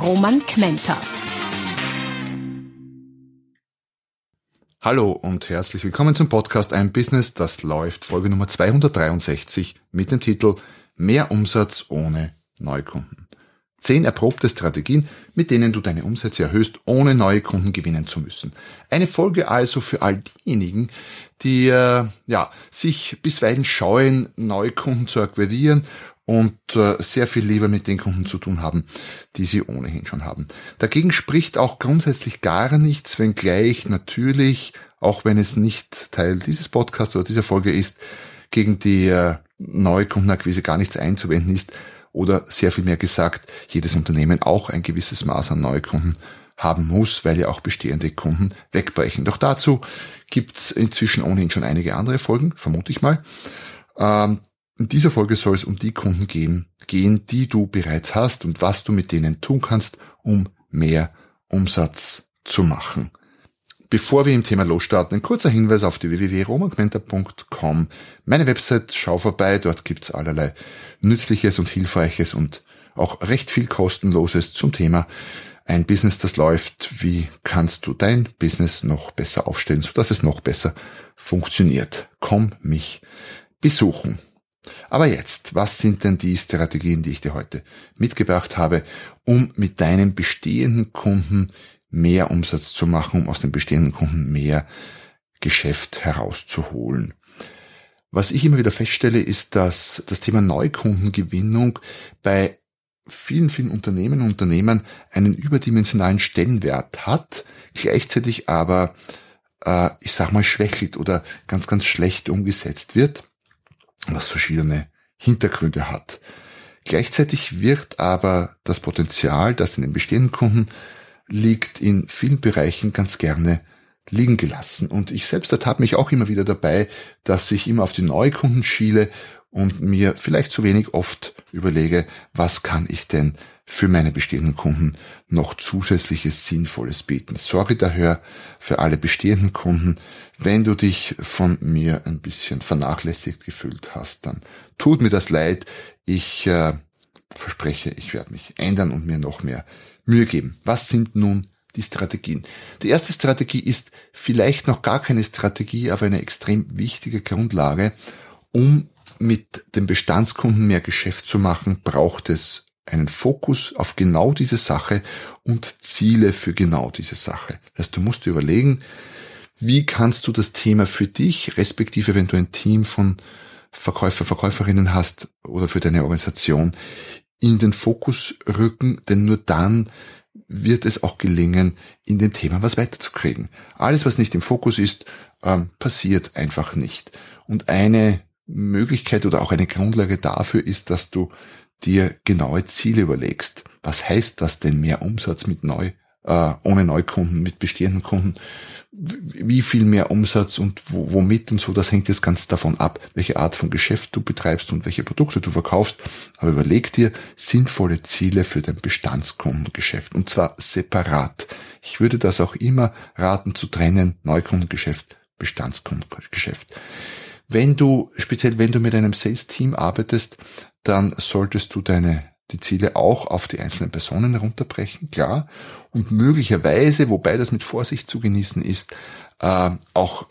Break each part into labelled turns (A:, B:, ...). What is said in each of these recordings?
A: Roman Kmenter.
B: Hallo und herzlich willkommen zum Podcast Ein Business, das läuft, Folge Nummer 263 mit dem Titel Mehr Umsatz ohne Neukunden. Zehn erprobte Strategien, mit denen du deine Umsätze erhöhst, ohne neue Kunden gewinnen zu müssen. Eine Folge also für all diejenigen, die äh, ja, sich bisweilen scheuen, neue Kunden zu akquirieren und äh, sehr viel lieber mit den Kunden zu tun haben, die sie ohnehin schon haben. Dagegen spricht auch grundsätzlich gar nichts, wenngleich natürlich, auch wenn es nicht Teil dieses Podcasts oder dieser Folge ist, gegen die äh, neue Kundenakquise gar nichts einzuwenden ist oder sehr viel mehr gesagt, jedes Unternehmen auch ein gewisses Maß an Neukunden haben muss, weil ja auch bestehende Kunden wegbrechen. Doch dazu gibt's inzwischen ohnehin schon einige andere Folgen, vermute ich mal. Ähm, in dieser Folge soll es um die Kunden gehen, gehen, die du bereits hast und was du mit denen tun kannst, um mehr Umsatz zu machen. Bevor wir im Thema losstarten, ein kurzer Hinweis auf die www.romanquenter.com. Meine Website, schau vorbei, dort gibt's allerlei Nützliches und Hilfreiches und auch recht viel Kostenloses zum Thema ein Business, das läuft. Wie kannst du dein Business noch besser aufstellen, sodass es noch besser funktioniert? Komm mich besuchen. Aber jetzt, was sind denn die Strategien, die ich dir heute mitgebracht habe, um mit deinem bestehenden Kunden mehr Umsatz zu machen, um aus den bestehenden Kunden mehr Geschäft herauszuholen? Was ich immer wieder feststelle, ist, dass das Thema Neukundengewinnung bei vielen, vielen Unternehmen und Unternehmern einen überdimensionalen Stellenwert hat, gleichzeitig aber, äh, ich sag mal, schwächelt oder ganz, ganz schlecht umgesetzt wird was verschiedene Hintergründe hat. Gleichzeitig wird aber das Potenzial, das in den bestehenden Kunden liegt, in vielen Bereichen ganz gerne liegen gelassen. Und ich selbst ertappe mich auch immer wieder dabei, dass ich immer auf die Neukunden schiele und mir vielleicht zu wenig oft überlege, was kann ich denn für meine bestehenden Kunden noch zusätzliches Sinnvolles bieten. Sorry daher für alle bestehenden Kunden. Wenn du dich von mir ein bisschen vernachlässigt gefühlt hast, dann tut mir das leid. Ich äh, verspreche, ich werde mich ändern und mir noch mehr Mühe geben. Was sind nun die Strategien? Die erste Strategie ist vielleicht noch gar keine Strategie, aber eine extrem wichtige Grundlage. Um mit dem Bestandskunden mehr Geschäft zu machen, braucht es einen Fokus auf genau diese Sache und Ziele für genau diese Sache. Das heißt, du musst dir überlegen, wie kannst du das Thema für dich, respektive wenn du ein Team von Verkäufer, Verkäuferinnen hast oder für deine Organisation, in den Fokus rücken, denn nur dann wird es auch gelingen, in dem Thema was weiterzukriegen. Alles, was nicht im Fokus ist, ähm, passiert einfach nicht. Und eine Möglichkeit oder auch eine Grundlage dafür ist, dass du dir genaue Ziele überlegst. Was heißt das denn mehr Umsatz mit neu, äh, ohne Neukunden, mit bestehenden Kunden? Wie viel mehr Umsatz und womit und so, das hängt jetzt ganz davon ab, welche Art von Geschäft du betreibst und welche Produkte du verkaufst. Aber überleg dir sinnvolle Ziele für dein Bestandskundengeschäft und zwar separat. Ich würde das auch immer raten zu trennen, Neukundengeschäft, Bestandskundengeschäft. Wenn du, speziell wenn du mit einem Sales-Team arbeitest, dann solltest du deine die Ziele auch auf die einzelnen Personen herunterbrechen, klar. Und möglicherweise, wobei das mit Vorsicht zu genießen ist, äh, auch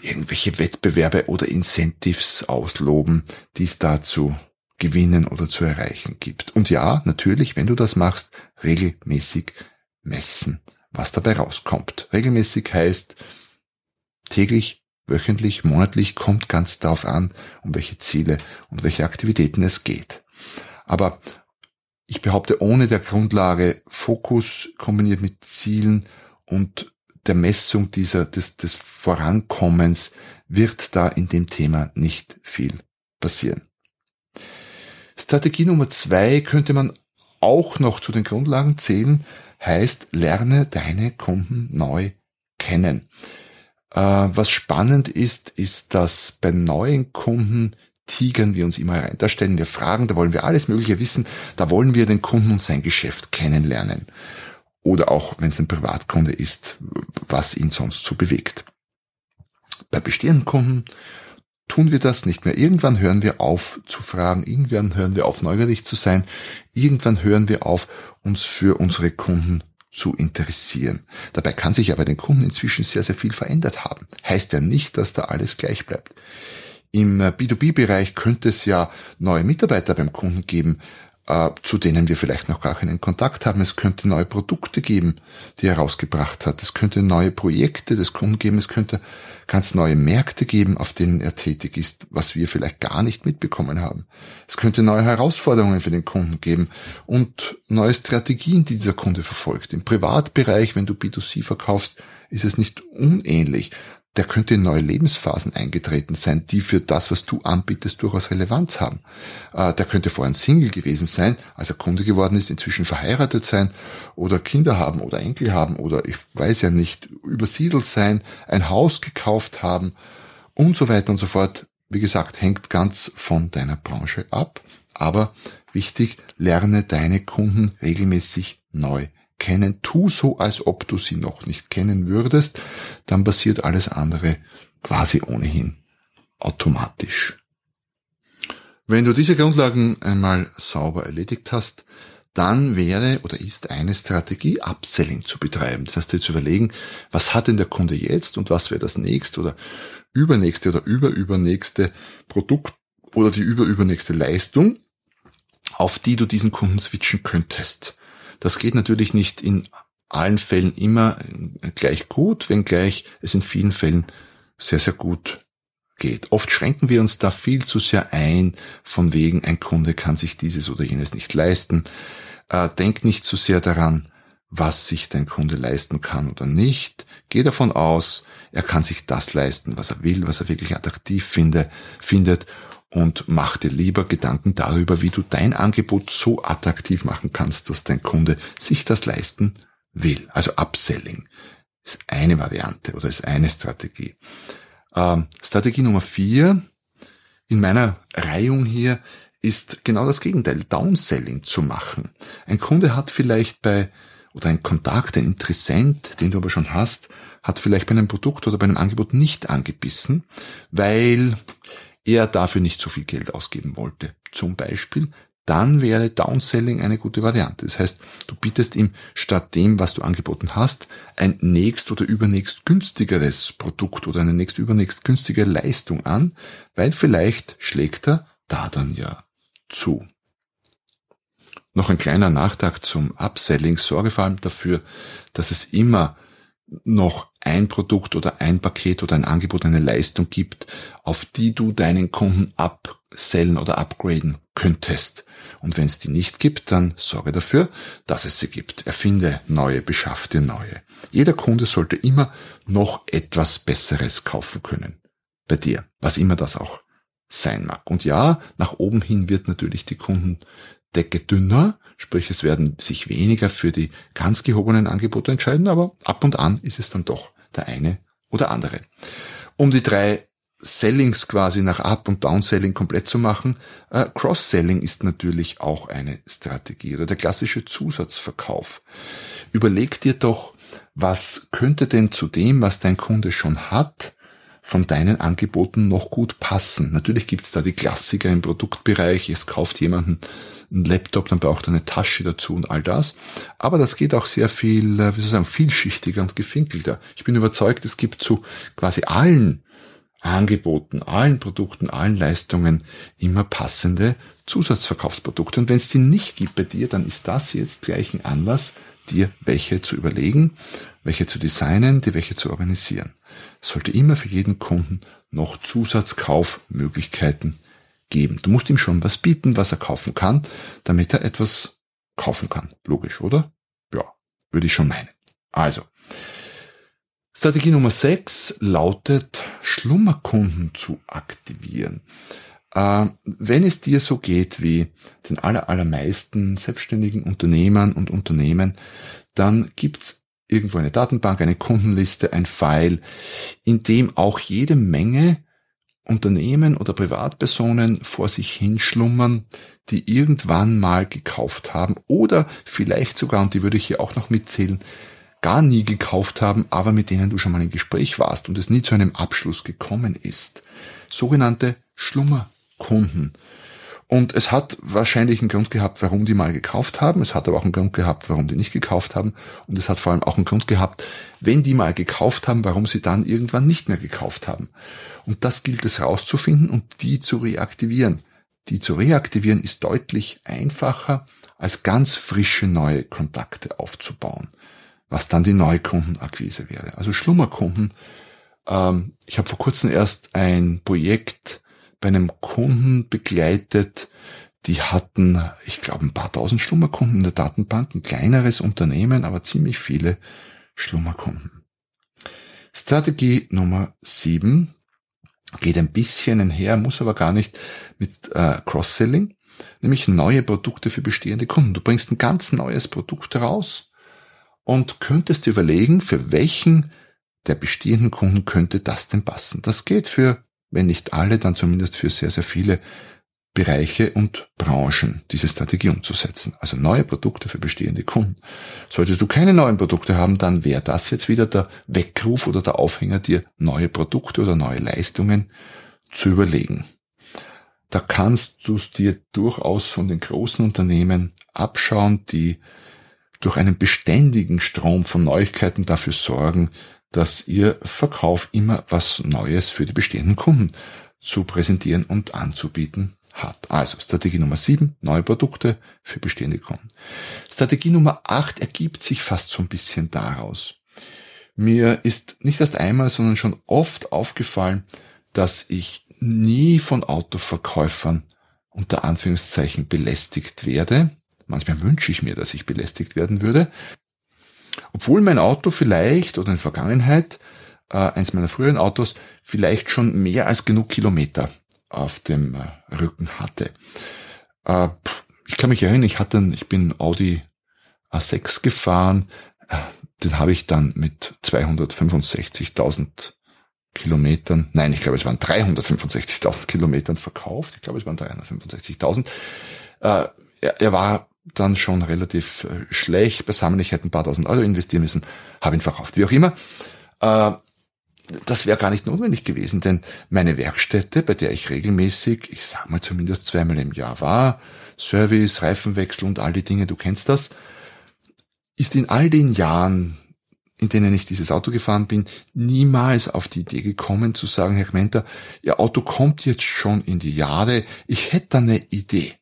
B: irgendwelche Wettbewerbe oder Incentives ausloben, die es da zu gewinnen oder zu erreichen gibt. Und ja, natürlich, wenn du das machst, regelmäßig messen, was dabei rauskommt. Regelmäßig heißt täglich wöchentlich, monatlich, kommt ganz darauf an, um welche Ziele und welche Aktivitäten es geht. Aber ich behaupte, ohne der Grundlage Fokus kombiniert mit Zielen und der Messung dieser, des, des Vorankommens wird da in dem Thema nicht viel passieren. Strategie Nummer zwei könnte man auch noch zu den Grundlagen zählen, heißt, lerne deine Kunden neu kennen. Äh, was spannend ist, ist, dass bei neuen Kunden tigern wir uns immer rein. Da stellen wir Fragen, da wollen wir alles Mögliche wissen, da wollen wir den Kunden und sein Geschäft kennenlernen. Oder auch, wenn es ein Privatkunde ist, was ihn sonst so bewegt. Bei bestehenden Kunden tun wir das nicht mehr. Irgendwann hören wir auf zu fragen, irgendwann hören wir auf neugierig zu sein, irgendwann hören wir auf, uns für unsere Kunden zu interessieren. Dabei kann sich aber den Kunden inzwischen sehr, sehr viel verändert haben. Heißt ja nicht, dass da alles gleich bleibt. Im B2B-Bereich könnte es ja neue Mitarbeiter beim Kunden geben, äh, zu denen wir vielleicht noch gar keinen Kontakt haben. Es könnte neue Produkte geben, die er rausgebracht hat. Es könnte neue Projekte des Kunden geben. Es könnte ganz neue Märkte geben, auf denen er tätig ist, was wir vielleicht gar nicht mitbekommen haben. Es könnte neue Herausforderungen für den Kunden geben und neue Strategien, die dieser Kunde verfolgt. Im Privatbereich, wenn du B2C verkaufst, ist es nicht unähnlich der könnte in neue Lebensphasen eingetreten sein, die für das, was du anbietest, durchaus Relevanz haben. Äh, der könnte vorher ein Single gewesen sein, als er Kunde geworden ist, inzwischen verheiratet sein oder Kinder haben oder Enkel haben oder ich weiß ja nicht, übersiedelt sein, ein Haus gekauft haben und so weiter und so fort. Wie gesagt, hängt ganz von deiner Branche ab. Aber wichtig, lerne deine Kunden regelmäßig neu kennen, tu so, als ob du sie noch nicht kennen würdest, dann passiert alles andere quasi ohnehin automatisch. Wenn du diese Grundlagen einmal sauber erledigt hast, dann wäre oder ist eine Strategie, Upselling zu betreiben. Das heißt, dir zu überlegen, was hat denn der Kunde jetzt und was wäre das nächste oder übernächste oder überübernächste Produkt oder die überübernächste Leistung, auf die du diesen Kunden switchen könntest. Das geht natürlich nicht in allen Fällen immer gleich gut, wenngleich es in vielen Fällen sehr, sehr gut geht. Oft schränken wir uns da viel zu sehr ein, von wegen ein Kunde kann sich dieses oder jenes nicht leisten. Äh, denk nicht zu sehr daran, was sich dein Kunde leisten kann oder nicht. Geh davon aus, er kann sich das leisten, was er will, was er wirklich attraktiv finde, findet und mach dir lieber Gedanken darüber, wie du dein Angebot so attraktiv machen kannst, dass dein Kunde sich das leisten will. Also Upselling ist eine Variante oder ist eine Strategie. Ähm, Strategie Nummer vier in meiner Reihung hier ist genau das Gegenteil, Downselling zu machen. Ein Kunde hat vielleicht bei, oder ein Kontakt, ein Interessent, den du aber schon hast, hat vielleicht bei einem Produkt oder bei einem Angebot nicht angebissen, weil er dafür nicht so viel Geld ausgeben wollte, zum Beispiel, dann wäre Downselling eine gute Variante. Das heißt, du bietest ihm statt dem, was du angeboten hast, ein nächst oder übernächst günstigeres Produkt oder eine nächst übernächst günstige Leistung an, weil vielleicht schlägt er da dann ja zu. Noch ein kleiner Nachtrag zum Upselling. Sorge vor allem dafür, dass es immer noch ein Produkt oder ein Paket oder ein Angebot, eine Leistung gibt, auf die du deinen Kunden upsellen oder upgraden könntest. Und wenn es die nicht gibt, dann sorge dafür, dass es sie gibt. Erfinde neue, beschaff dir neue. Jeder Kunde sollte immer noch etwas Besseres kaufen können. Bei dir. Was immer das auch sein mag. Und ja, nach oben hin wird natürlich die Kundendecke dünner, Sprich, es werden sich weniger für die ganz gehobenen Angebote entscheiden, aber ab und an ist es dann doch der eine oder andere. Um die drei Sellings quasi nach Up- und Downselling komplett zu machen, äh, Cross-Selling ist natürlich auch eine Strategie oder der klassische Zusatzverkauf. Überleg dir doch, was könnte denn zu dem, was dein Kunde schon hat, von deinen Angeboten noch gut passen. Natürlich gibt's da die Klassiker im Produktbereich. Es kauft jemanden einen Laptop, dann braucht er eine Tasche dazu und all das. Aber das geht auch sehr viel, äh, wie soll ich sagen, vielschichtiger und gefinkelter. Ich bin überzeugt, es gibt zu quasi allen Angeboten, allen Produkten, allen Leistungen immer passende Zusatzverkaufsprodukte. Und wenn es die nicht gibt bei dir, dann ist das jetzt gleich ein Anlass, dir welche zu überlegen, welche zu designen, dir welche zu organisieren. Es sollte immer für jeden Kunden noch Zusatzkaufmöglichkeiten geben. Du musst ihm schon was bieten, was er kaufen kann, damit er etwas kaufen kann. Logisch, oder? Ja, würde ich schon meinen. Also, Strategie Nummer 6 lautet, Schlummerkunden zu aktivieren. Äh, wenn es dir so geht wie den aller, allermeisten selbstständigen Unternehmern und Unternehmen, dann gibt's irgendwo eine Datenbank, eine Kundenliste, ein File, in dem auch jede Menge Unternehmen oder Privatpersonen vor sich hinschlummern, die irgendwann mal gekauft haben oder vielleicht sogar, und die würde ich hier auch noch mitzählen, gar nie gekauft haben, aber mit denen du schon mal im Gespräch warst und es nie zu einem Abschluss gekommen ist. Sogenannte Schlummerkunden. Und es hat wahrscheinlich einen Grund gehabt, warum die mal gekauft haben. Es hat aber auch einen Grund gehabt, warum die nicht gekauft haben. Und es hat vor allem auch einen Grund gehabt, wenn die mal gekauft haben, warum sie dann irgendwann nicht mehr gekauft haben. Und das gilt es rauszufinden und die zu reaktivieren. Die zu reaktivieren ist deutlich einfacher, als ganz frische neue Kontakte aufzubauen was dann die Neukundenakquise wäre. Also Schlummerkunden. Ähm, ich habe vor kurzem erst ein Projekt bei einem Kunden begleitet, die hatten, ich glaube, ein paar tausend Schlummerkunden in der Datenbank, ein kleineres Unternehmen, aber ziemlich viele Schlummerkunden. Strategie Nummer sieben geht ein bisschen einher, muss aber gar nicht mit äh, Cross-Selling, nämlich neue Produkte für bestehende Kunden. Du bringst ein ganz neues Produkt raus und könntest überlegen, für welchen der bestehenden Kunden könnte das denn passen. Das geht für, wenn nicht alle, dann zumindest für sehr, sehr viele Bereiche und Branchen, diese Strategie umzusetzen. Also neue Produkte für bestehende Kunden. Solltest du keine neuen Produkte haben, dann wäre das jetzt wieder der Weckruf oder der Aufhänger, dir neue Produkte oder neue Leistungen zu überlegen. Da kannst du es dir durchaus von den großen Unternehmen abschauen, die durch einen beständigen Strom von Neuigkeiten dafür sorgen, dass Ihr Verkauf immer was Neues für die bestehenden Kunden zu präsentieren und anzubieten hat. Also Strategie Nummer 7, neue Produkte für bestehende Kunden. Strategie Nummer 8 ergibt sich fast so ein bisschen daraus. Mir ist nicht erst einmal, sondern schon oft aufgefallen, dass ich nie von Autoverkäufern unter Anführungszeichen belästigt werde, Manchmal wünsche ich mir, dass ich belästigt werden würde. Obwohl mein Auto vielleicht oder in der Vergangenheit, äh, eins meiner früheren Autos, vielleicht schon mehr als genug Kilometer auf dem äh, Rücken hatte. Äh, ich kann mich erinnern, ich hatte, ich bin Audi A6 gefahren, äh, den habe ich dann mit 265.000 Kilometern, nein, ich glaube, es waren 365.000 Kilometern verkauft. Ich glaube, es waren 365.000. Äh, er, er war dann schon relativ äh, schlecht beisammen. Ich hätte ein paar tausend Euro investieren müssen, habe ihn verkauft. Wie auch immer. Äh, das wäre gar nicht notwendig gewesen, denn meine Werkstätte, bei der ich regelmäßig, ich sag mal zumindest zweimal im Jahr war, Service, Reifenwechsel und all die Dinge, du kennst das, ist in all den Jahren, in denen ich dieses Auto gefahren bin, niemals auf die Idee gekommen zu sagen, Herr Kmenter, Ihr Auto kommt jetzt schon in die Jahre, ich hätte eine Idee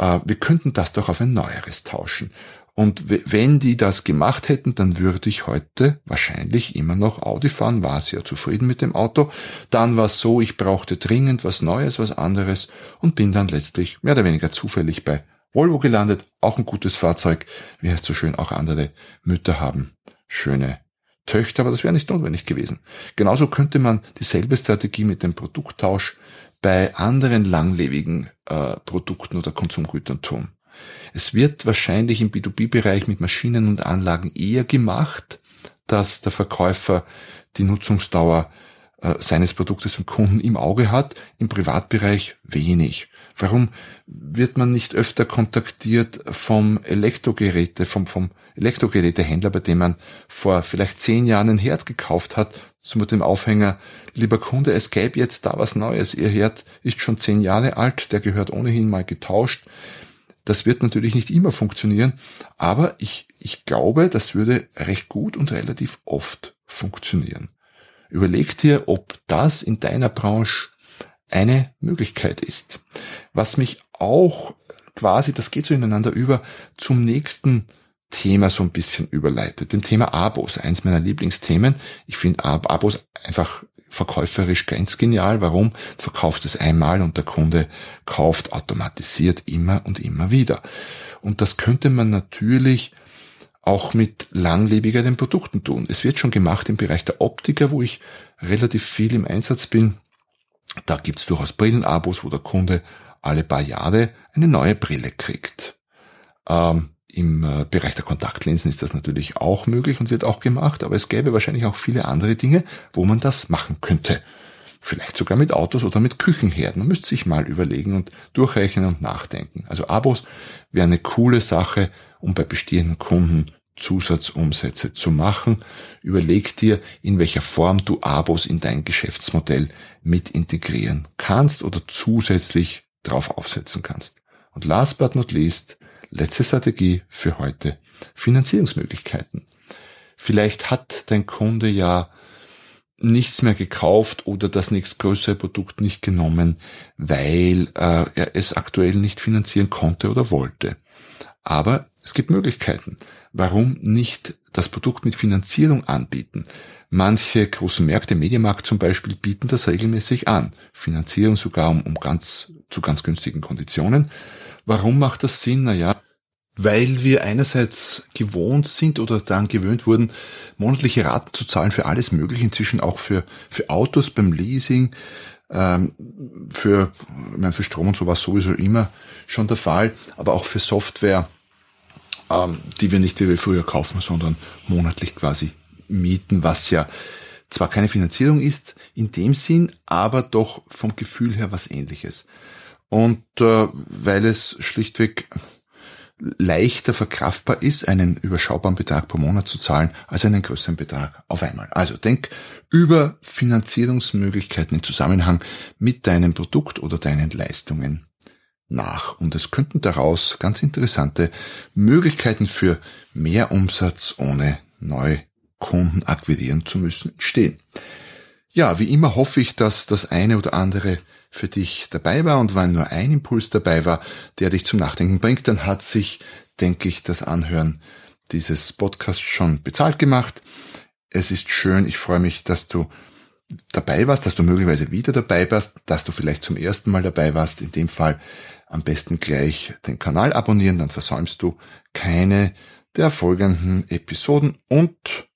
B: wir könnten das doch auf ein neueres tauschen. Und wenn die das gemacht hätten, dann würde ich heute wahrscheinlich immer noch Audi fahren, war sehr zufrieden mit dem Auto. Dann war es so, ich brauchte dringend was Neues, was anderes und bin dann letztlich mehr oder weniger zufällig bei Volvo gelandet. Auch ein gutes Fahrzeug, wie heißt so schön, auch andere Mütter haben schöne Töchter, aber das wäre nicht notwendig gewesen. Genauso könnte man dieselbe Strategie mit dem Produkttausch bei anderen langlebigen äh, Produkten oder Konsumgütern tun. Es wird wahrscheinlich im B2B-Bereich mit Maschinen und Anlagen eher gemacht, dass der Verkäufer die Nutzungsdauer äh, seines Produktes beim Kunden im Auge hat, im Privatbereich wenig. Warum wird man nicht öfter kontaktiert vom Elektrogeräte, vom, vom Elektrogerätehändler, bei dem man vor vielleicht zehn Jahren ein Herd gekauft hat, so mit dem Aufhänger, lieber Kunde, es gäbe jetzt da was Neues. Ihr Herd ist schon zehn Jahre alt, der gehört ohnehin mal getauscht. Das wird natürlich nicht immer funktionieren, aber ich, ich glaube, das würde recht gut und relativ oft funktionieren. Überleg dir, ob das in deiner Branche eine Möglichkeit ist. Was mich auch quasi, das geht so ineinander über, zum nächsten Thema so ein bisschen überleitet. Dem Thema Abos, eins meiner Lieblingsthemen. Ich finde Abos einfach verkäuferisch ganz genial. Warum? Du verkaufst es einmal und der Kunde kauft automatisiert immer und immer wieder. Und das könnte man natürlich auch mit langlebigeren Produkten tun. Es wird schon gemacht im Bereich der Optiker, wo ich relativ viel im Einsatz bin. Da gibt's durchaus Brillenabos, wo der Kunde alle paar Jahre eine neue Brille kriegt. Ähm, Im äh, Bereich der Kontaktlinsen ist das natürlich auch möglich und wird auch gemacht, aber es gäbe wahrscheinlich auch viele andere Dinge, wo man das machen könnte. Vielleicht sogar mit Autos oder mit Küchenherden. Man müsste sich mal überlegen und durchrechnen und nachdenken. Also Abos wäre eine coole Sache, um bei bestehenden Kunden Zusatzumsätze zu machen. Überleg dir, in welcher Form du Abos in dein Geschäftsmodell mit integrieren kannst oder zusätzlich drauf aufsetzen kannst. Und last but not least, letzte Strategie für heute, Finanzierungsmöglichkeiten. Vielleicht hat dein Kunde ja nichts mehr gekauft oder das nächstgrößere Produkt nicht genommen, weil äh, er es aktuell nicht finanzieren konnte oder wollte. Aber es gibt Möglichkeiten. Warum nicht das Produkt mit Finanzierung anbieten? Manche großen Märkte, Mediamarkt zum Beispiel, bieten das regelmäßig an. Finanzierung sogar um, um ganz, zu ganz günstigen Konditionen. Warum macht das Sinn? Naja, weil wir einerseits gewohnt sind oder daran gewöhnt wurden, monatliche Raten zu zahlen für alles Mögliche, inzwischen auch für, für Autos beim Leasing, ähm, für, ich meine, für Strom und sowas sowieso immer schon der Fall, aber auch für Software, ähm, die wir nicht wie wir früher kaufen, sondern monatlich quasi mieten, was ja zwar keine Finanzierung ist in dem Sinn, aber doch vom Gefühl her was ähnliches. Und äh, weil es schlichtweg leichter verkraftbar ist, einen überschaubaren Betrag pro Monat zu zahlen, als einen größeren Betrag auf einmal. Also denk über Finanzierungsmöglichkeiten im Zusammenhang mit deinem Produkt oder deinen Leistungen nach. Und es könnten daraus ganz interessante Möglichkeiten für mehr Umsatz ohne Neukunden akquirieren zu müssen entstehen. Ja, wie immer hoffe ich, dass das eine oder andere für dich dabei war und wenn nur ein Impuls dabei war, der dich zum Nachdenken bringt, dann hat sich, denke ich, das Anhören dieses Podcasts schon bezahlt gemacht. Es ist schön, ich freue mich, dass du dabei warst, dass du möglicherweise wieder dabei warst, dass du vielleicht zum ersten Mal dabei warst. In dem Fall am besten gleich den Kanal abonnieren, dann versäumst du keine der folgenden Episoden und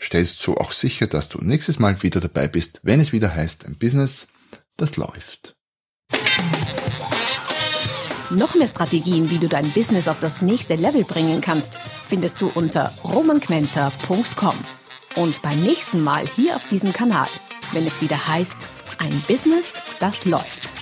B: stellst so auch sicher, dass du nächstes Mal wieder dabei bist, wenn es wieder heißt, ein Business das läuft.
A: Noch mehr Strategien, wie du dein Business auf das nächste Level bringen kannst, findest du unter romanquenter.com. Und beim nächsten Mal hier auf diesem Kanal, wenn es wieder heißt, ein Business, das läuft.